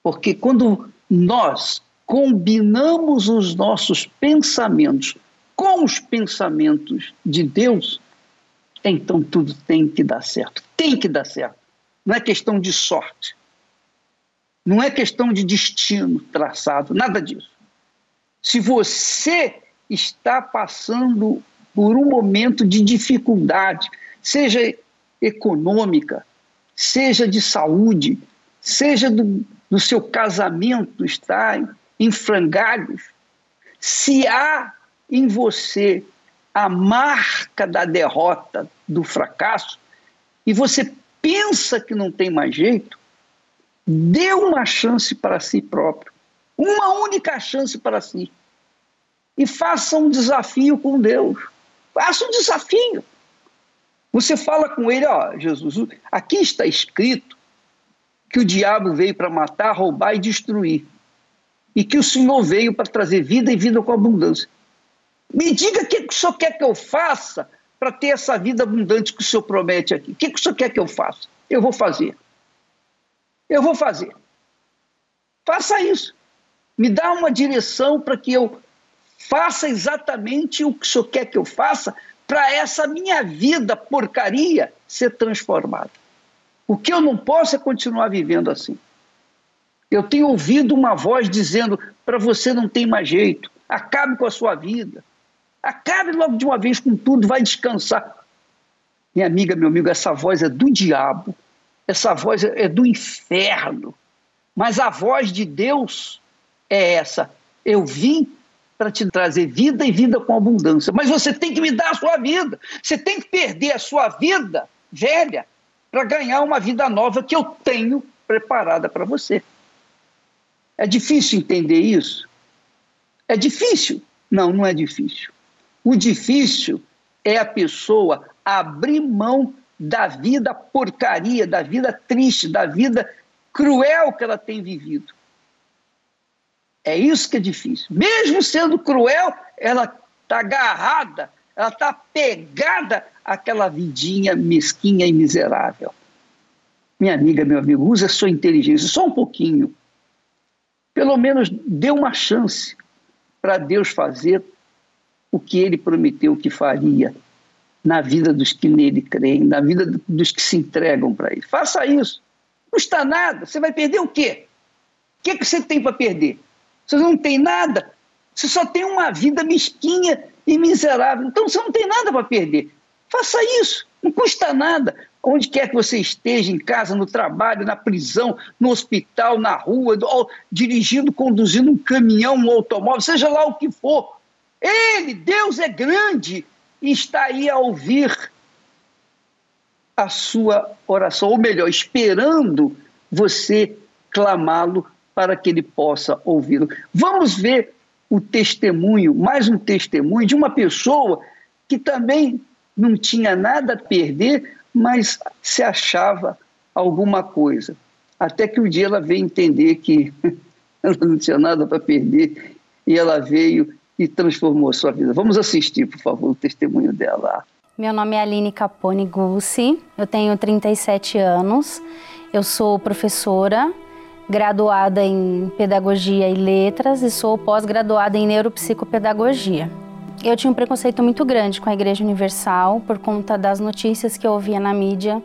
Speaker 2: Porque quando nós combinamos os nossos pensamentos com os pensamentos de Deus, então tudo tem que dar certo. Tem que dar certo. Não é questão de sorte. Não é questão de destino traçado, nada disso. Se você está passando por um momento de dificuldade, seja econômica, seja de saúde, seja do, do seu casamento está em frangalhos, se há em você a marca da derrota, do fracasso, e você pensa que não tem mais jeito, dê uma chance para si próprio, uma única chance para si, e faça um desafio com Deus. Faça um desafio. Você fala com ele, ó, Jesus, aqui está escrito que o diabo veio para matar, roubar e destruir. E que o Senhor veio para trazer vida e vida com abundância. Me diga o que o Senhor quer que eu faça para ter essa vida abundante que o Senhor promete aqui. O que o Senhor quer que eu faça? Eu vou fazer. Eu vou fazer. Faça isso. Me dá uma direção para que eu faça exatamente o que o Senhor quer que eu faça para essa minha vida porcaria ser transformada. O que eu não posso é continuar vivendo assim. Eu tenho ouvido uma voz dizendo: para você não tem mais jeito, acabe com a sua vida, acabe logo de uma vez com tudo, vai descansar. Minha amiga, meu amigo, essa voz é do diabo, essa voz é do inferno, mas a voz de Deus é essa: eu vim para te trazer vida e vida com abundância. Mas você tem que me dar a sua vida. Você tem que perder a sua vida velha para ganhar uma vida nova que eu tenho preparada para você. É difícil entender isso? É difícil? Não, não é difícil. O difícil é a pessoa abrir mão da vida porcaria, da vida triste, da vida cruel que ela tem vivido é isso que é difícil. Mesmo sendo cruel, ela está agarrada, ela está pegada àquela vidinha mesquinha e miserável. Minha amiga, meu amigo, use a sua inteligência só um pouquinho. Pelo menos dê uma chance para Deus fazer o que ele prometeu que faria na vida dos que nele creem, na vida dos que se entregam para ele. Faça isso. Não custa nada. Você vai perder o quê? O que, é que você tem para perder? Você não tem nada. Você só tem uma vida mesquinha e miserável. Então você não tem nada para perder. Faça isso. Não custa nada. Onde quer que você esteja, em casa, no trabalho, na prisão, no hospital, na rua, dirigindo, conduzindo um caminhão, um automóvel, seja lá o que for. Ele, Deus é grande está aí a ouvir a sua oração, ou melhor, esperando você clamá-lo para que ele possa ouvi-lo. Vamos ver o testemunho, mais um testemunho de uma pessoa que também não tinha nada a perder, mas se achava alguma coisa. Até que um dia ela veio entender que ela não tinha nada para perder e ela veio e transformou a sua vida. Vamos assistir, por favor, o testemunho dela.
Speaker 11: Meu nome é Aline Capone Gussi, eu tenho 37 anos, eu sou professora graduada em Pedagogia e Letras e sou pós-graduada em Neuropsicopedagogia. Eu tinha um preconceito muito grande com a Igreja Universal por conta das notícias que eu ouvia na mídia.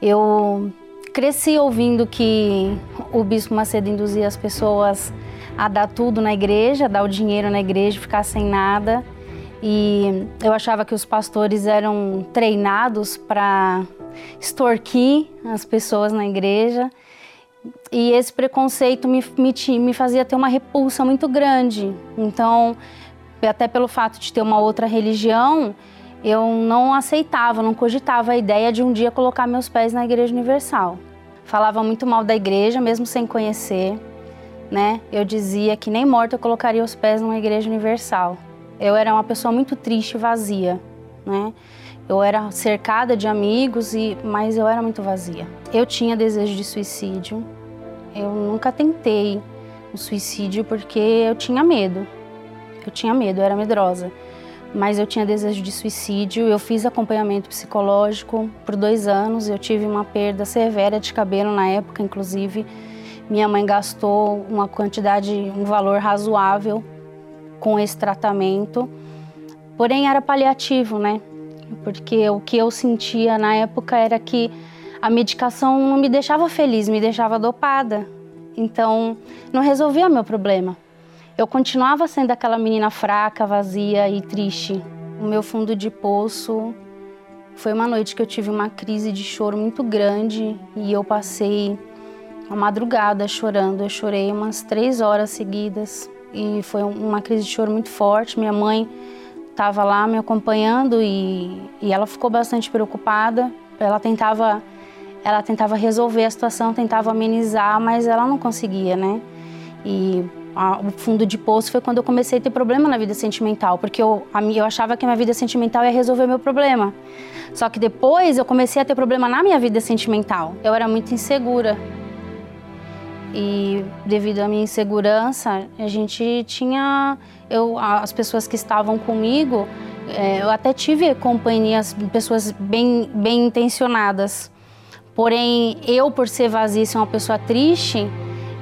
Speaker 11: Eu cresci ouvindo que o Bispo Macedo induzia as pessoas a dar tudo na igreja, dar o dinheiro na igreja, ficar sem nada. E eu achava que os pastores eram treinados para extorquir as pessoas na igreja. E esse preconceito me, me, me fazia ter uma repulsa muito grande. Então, até pelo fato de ter uma outra religião, eu não aceitava, não cogitava a ideia de um dia colocar meus pés na Igreja Universal. Falava muito mal da igreja, mesmo sem conhecer, né? Eu dizia que nem morto eu colocaria os pés numa Igreja Universal. Eu era uma pessoa muito triste e vazia, né? Eu era cercada de amigos, e mas eu era muito vazia. Eu tinha desejo de suicídio. Eu nunca tentei o suicídio porque eu tinha medo. Eu tinha medo, eu era medrosa. Mas eu tinha desejo de suicídio. Eu fiz acompanhamento psicológico por dois anos. Eu tive uma perda severa de cabelo na época, inclusive. Minha mãe gastou uma quantidade, um valor razoável com esse tratamento, porém era paliativo, né? Porque o que eu sentia na época era que a medicação não me deixava feliz, me deixava dopada. Então, não resolvia meu problema. Eu continuava sendo aquela menina fraca, vazia e triste. O meu fundo de poço foi uma noite que eu tive uma crise de choro muito grande e eu passei a madrugada chorando. Eu chorei umas três horas seguidas e foi uma crise de choro muito forte. Minha mãe estava lá me acompanhando e, e ela ficou bastante preocupada. Ela tentava, ela tentava resolver a situação, tentava amenizar, mas ela não conseguia, né? E a, o fundo de poço foi quando eu comecei a ter problema na vida sentimental, porque eu, a, eu achava que a minha vida sentimental ia resolver meu problema. Só que depois eu comecei a ter problema na minha vida sentimental. Eu era muito insegura. E devido à minha insegurança, a gente tinha. Eu, as pessoas que estavam comigo, é, eu até tive companhias, pessoas bem, bem intencionadas. Porém, eu, por ser vazia ser uma pessoa triste,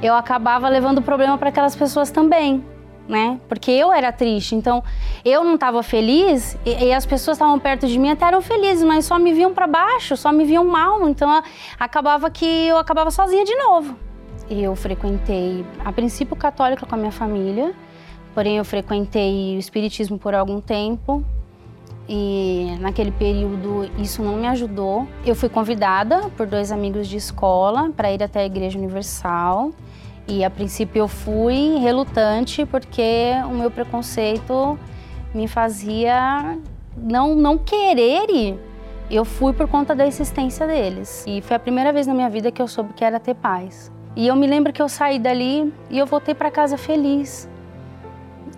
Speaker 11: eu acabava levando problema para aquelas pessoas também, né? Porque eu era triste, então eu não estava feliz e, e, as pessoas estavam perto de mim até eram felizes, mas só me viam para baixo, só me viam mal, então acabava que eu acabava sozinha de novo. Eu frequentei, a princípio católica com a minha família, porém eu frequentei o espiritismo por algum tempo, e naquele período isso não me ajudou. Eu fui convidada por dois amigos de escola para ir até a Igreja Universal e a princípio eu fui relutante porque o meu preconceito me fazia não, não querer ir. Eu fui por conta da existência deles. E foi a primeira vez na minha vida que eu soube que era ter paz. E eu me lembro que eu saí dali e eu voltei para casa feliz.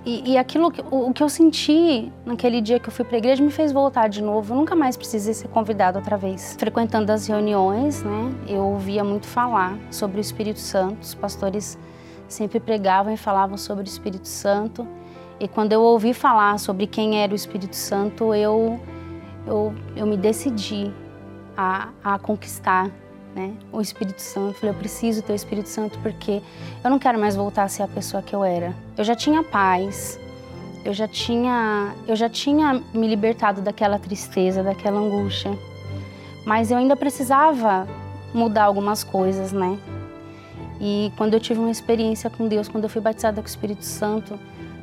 Speaker 11: E, e aquilo, o, o, que eu senti naquele dia que eu fui para a igreja me fez voltar de novo. Eu nunca mais precisei ser convidada outra vez. Frequentando as reuniões, né, eu ouvia muito falar sobre o Espírito Santo. Os pastores sempre pregavam e falavam sobre o Espírito Santo. E quando eu ouvi falar sobre quem era o Espírito Santo, eu, eu, eu me decidi a, a conquistar né? O Espírito Santo. Eu falei, eu preciso ter o Espírito Santo porque eu não quero mais voltar a ser a pessoa que eu era. Eu já tinha paz, eu já tinha, eu já tinha me libertado daquela tristeza, daquela angústia, mas eu ainda precisava mudar algumas coisas, né? E quando eu tive uma experiência com Deus, quando eu fui batizada com o Espírito Santo,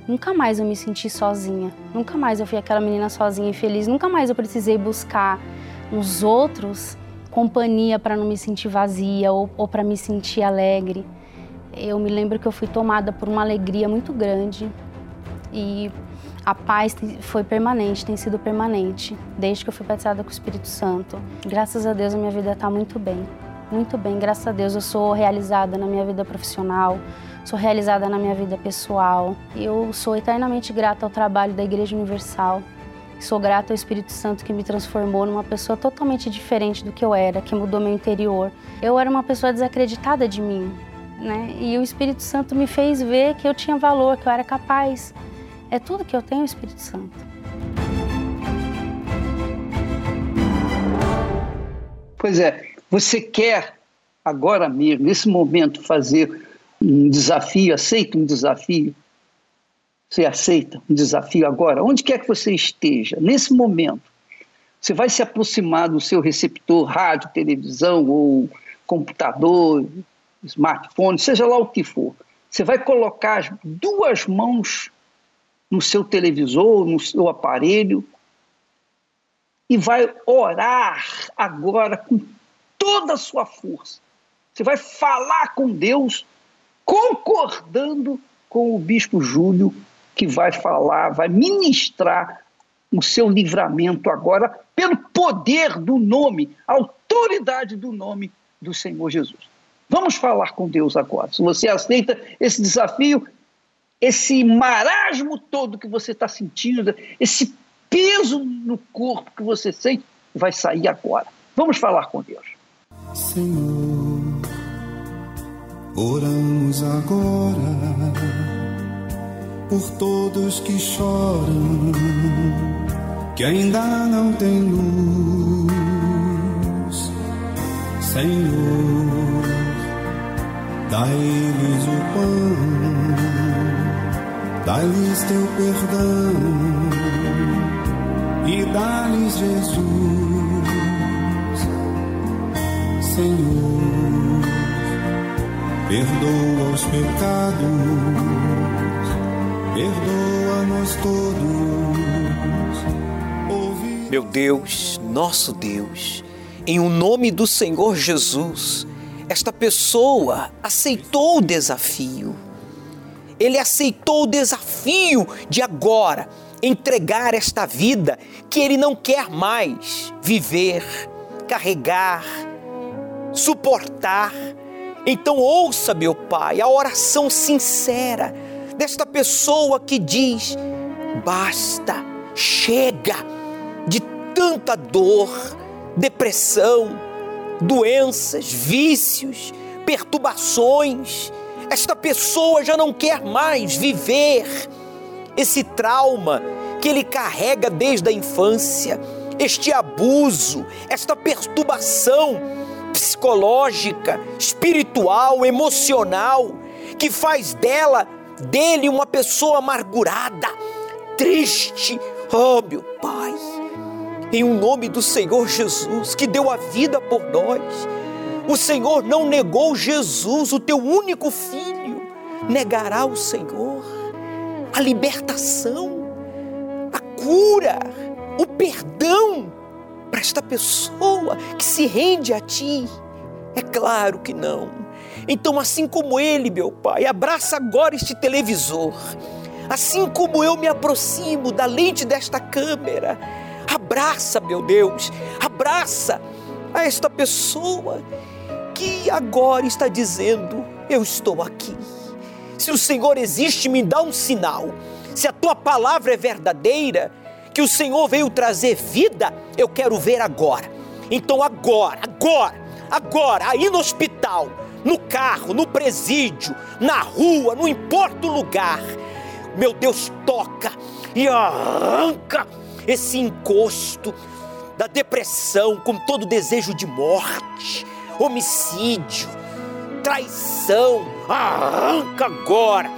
Speaker 11: nunca mais eu me senti sozinha. Nunca mais eu fui aquela menina sozinha e feliz. Nunca mais eu precisei buscar nos outros companhia para não me sentir vazia ou, ou para me sentir alegre. Eu me lembro que eu fui tomada por uma alegria muito grande e a paz foi permanente, tem sido permanente, desde que eu fui batizada com o Espírito Santo. Graças a Deus a minha vida está muito bem, muito bem. Graças a Deus eu sou realizada na minha vida profissional, sou realizada na minha vida pessoal. Eu sou eternamente grata ao trabalho da Igreja Universal, Sou grata ao Espírito Santo que me transformou numa pessoa totalmente diferente do que eu era, que mudou meu interior. Eu era uma pessoa desacreditada de mim, né? E o Espírito Santo me fez ver que eu tinha valor, que eu era capaz. É tudo que eu tenho, o Espírito Santo.
Speaker 2: Pois é, você quer agora mesmo, nesse momento, fazer um desafio, aceita um desafio? Você aceita um desafio agora? Onde quer que você esteja, nesse momento, você vai se aproximar do seu receptor, rádio, televisão ou computador, smartphone, seja lá o que for. Você vai colocar as duas mãos no seu televisor, no seu aparelho e vai orar agora com toda a sua força. Você vai falar com Deus, concordando com o bispo Júlio que vai falar, vai ministrar o seu livramento agora pelo poder do nome, autoridade do nome do Senhor Jesus. Vamos falar com Deus agora. Se você aceita esse desafio, esse marasmo todo que você está sentindo, esse peso no corpo que você sente, vai sair agora. Vamos falar com Deus.
Speaker 8: Senhor, oramos agora por todos que choram, que ainda não tem luz. Senhor, dá Dai-lhes o pão, dai-lhes teu perdão e dá-lhes Jesus, Senhor, perdoa os pecados, perdoa-nos todos.
Speaker 12: Meu Deus, nosso Deus, em o nome do Senhor Jesus, esta pessoa aceitou o desafio. Ele aceitou o desafio de agora entregar esta vida que ele não quer mais viver, carregar, suportar. Então, ouça, meu Pai, a oração sincera desta pessoa que diz: basta, chega de tanta dor, depressão, doenças, vícios, perturbações. Esta pessoa já não quer mais viver esse trauma que ele carrega desde a infância, este abuso, esta perturbação psicológica, espiritual, emocional, que faz dela, dele, uma pessoa amargurada, triste. Oh, meu Pai em um nome do Senhor Jesus, que deu a vida por nós. O Senhor não negou Jesus, o teu único filho. Negará o Senhor a libertação, a cura, o perdão para esta pessoa que se rende a ti? É claro que não. Então, assim como ele, meu Pai, abraça agora este televisor, assim como eu me aproximo da lente desta câmera, Abraça, meu Deus, abraça a esta pessoa que agora está dizendo: Eu estou aqui. Se o Senhor existe, me dá um sinal. Se a tua palavra é verdadeira, que o Senhor veio trazer vida, eu quero ver agora. Então, agora, agora, agora, aí no hospital, no carro, no presídio, na rua, não importa o lugar, meu Deus, toca e arranca esse encosto da depressão com todo desejo de morte, homicídio, traição. Arranca agora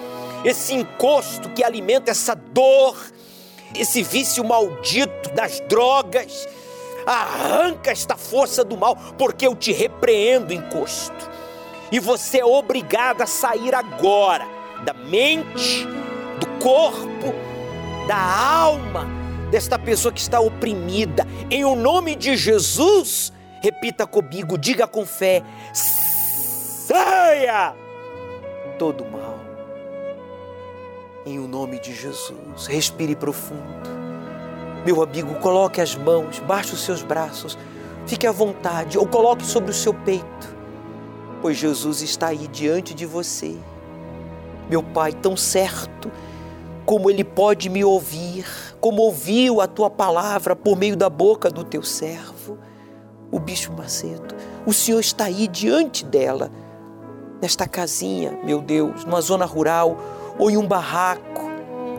Speaker 12: esse encosto que alimenta essa dor, esse vício maldito das drogas. Arranca esta força do mal, porque eu te repreendo, encosto. E você é obrigado a sair agora da mente, do corpo, da alma desta pessoa que está oprimida. Em o nome de Jesus, repita comigo, diga com fé: saia todo mal. Em o nome de Jesus, respire profundo. Meu amigo, coloque as mãos, baixe os seus braços, fique à vontade, ou coloque sobre o seu peito, pois Jesus está aí diante de você. Meu Pai, tão certo como Ele pode me ouvir, como ouviu a tua palavra por meio da boca do teu servo, o bicho Macedo. O Senhor está aí diante dela, nesta casinha, meu Deus, numa zona rural ou em um barraco,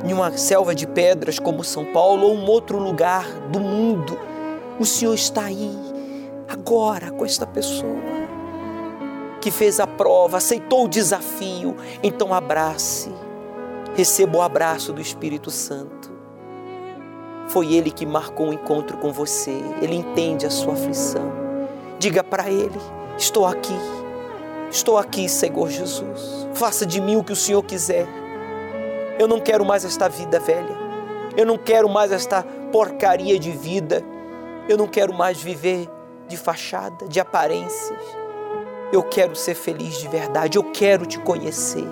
Speaker 12: em uma selva de pedras como São Paulo ou um outro lugar do mundo. O Senhor está aí, agora, com esta pessoa que fez a prova, aceitou o desafio, então abrace receba o abraço do Espírito Santo. Foi Ele que marcou o um encontro com você, Ele entende a sua aflição. Diga para Ele: Estou aqui, estou aqui, Senhor Jesus. Faça de mim o que o Senhor quiser. Eu não quero mais esta vida velha, eu não quero mais esta porcaria de vida, eu não quero mais viver de fachada, de aparências. Eu quero ser feliz de verdade, eu quero te conhecer.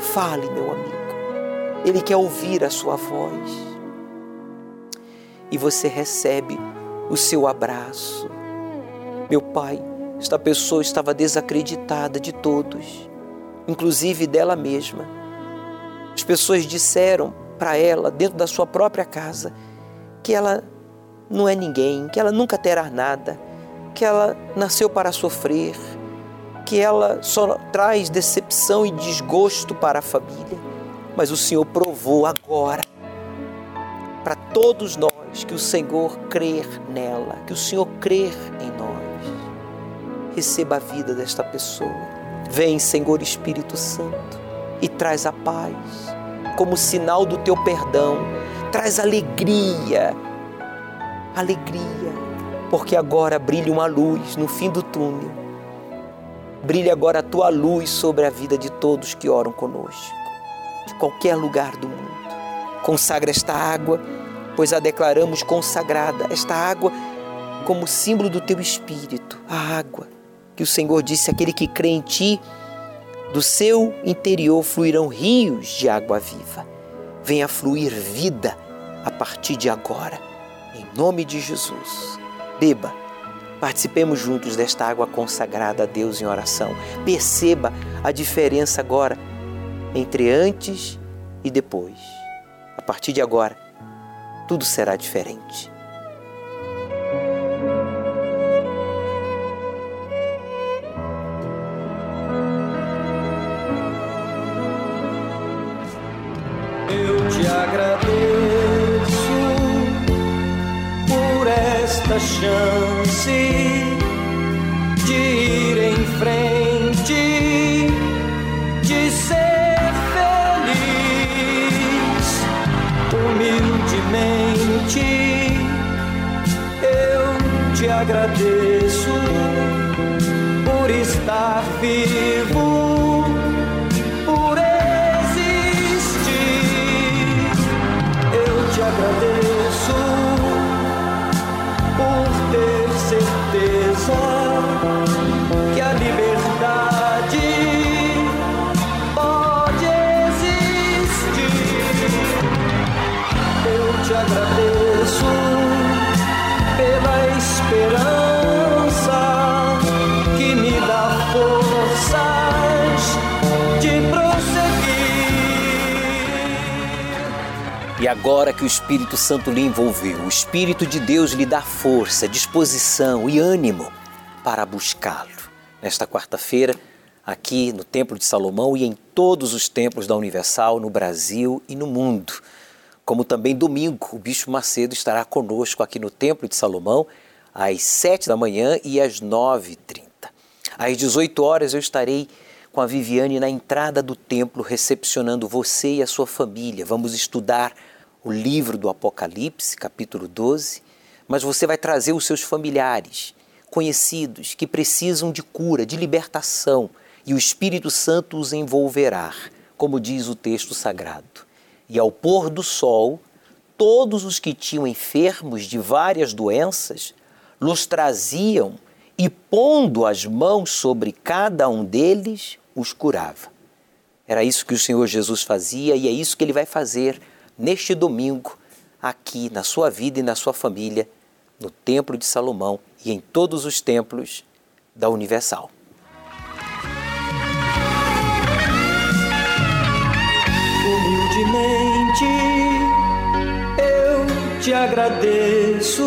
Speaker 12: Fale, meu amigo. Ele quer ouvir a sua voz. E você recebe o seu abraço. Meu pai, esta pessoa estava desacreditada de todos, inclusive dela mesma. As pessoas disseram para ela, dentro da sua própria casa, que ela não é ninguém, que ela nunca terá nada, que ela nasceu para sofrer, que ela só traz decepção e desgosto para a família. Mas o Senhor provou agora para todos nós que o Senhor crer nela, que o Senhor crer em nós. Receba a vida desta pessoa. Vem, Senhor Espírito Santo, e traz a paz, como sinal do teu perdão. Traz alegria, alegria, porque agora brilha uma luz no fim do túnel. Brilha agora a tua luz sobre a vida de todos que oram conosco, de qualquer lugar do mundo. Consagra esta água, pois a declaramos consagrada, esta água como símbolo do teu espírito, a água que o Senhor disse: aquele que crê em ti, do seu interior fluirão rios de água viva. Venha fluir vida a partir de agora, em nome de Jesus. Beba, participemos juntos desta água consagrada a Deus em oração. Perceba a diferença agora entre antes e depois. A partir de agora, tudo será diferente.
Speaker 13: Eu te agradeço esta chance de ir em frente, de ser feliz humildemente. Eu te agradeço por estar vivo.
Speaker 12: Agora que o Espírito Santo lhe envolveu, o Espírito de Deus lhe dá força, disposição e ânimo para buscá-lo. Nesta quarta-feira, aqui no Templo de Salomão e em todos os templos da Universal, no Brasil e no mundo. Como também domingo, o Bispo Macedo estará conosco aqui no Templo de Salomão às sete da manhã e às nove e trinta. Às 18 horas eu estarei com a Viviane na entrada do templo, recepcionando você e a sua família. Vamos estudar o livro do Apocalipse, capítulo 12, mas você vai trazer os seus familiares, conhecidos, que precisam de cura, de libertação, e o Espírito Santo os envolverá, como diz o texto sagrado. E ao pôr do sol, todos os que tinham enfermos de várias doenças, los traziam e, pondo as mãos sobre cada um deles, os curava. Era isso que o Senhor Jesus fazia e é isso que ele vai fazer neste domingo, aqui na sua vida e na sua família, no Templo de Salomão e em todos os templos da Universal.
Speaker 13: Humildemente eu te agradeço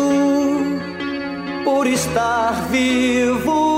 Speaker 13: por estar vivo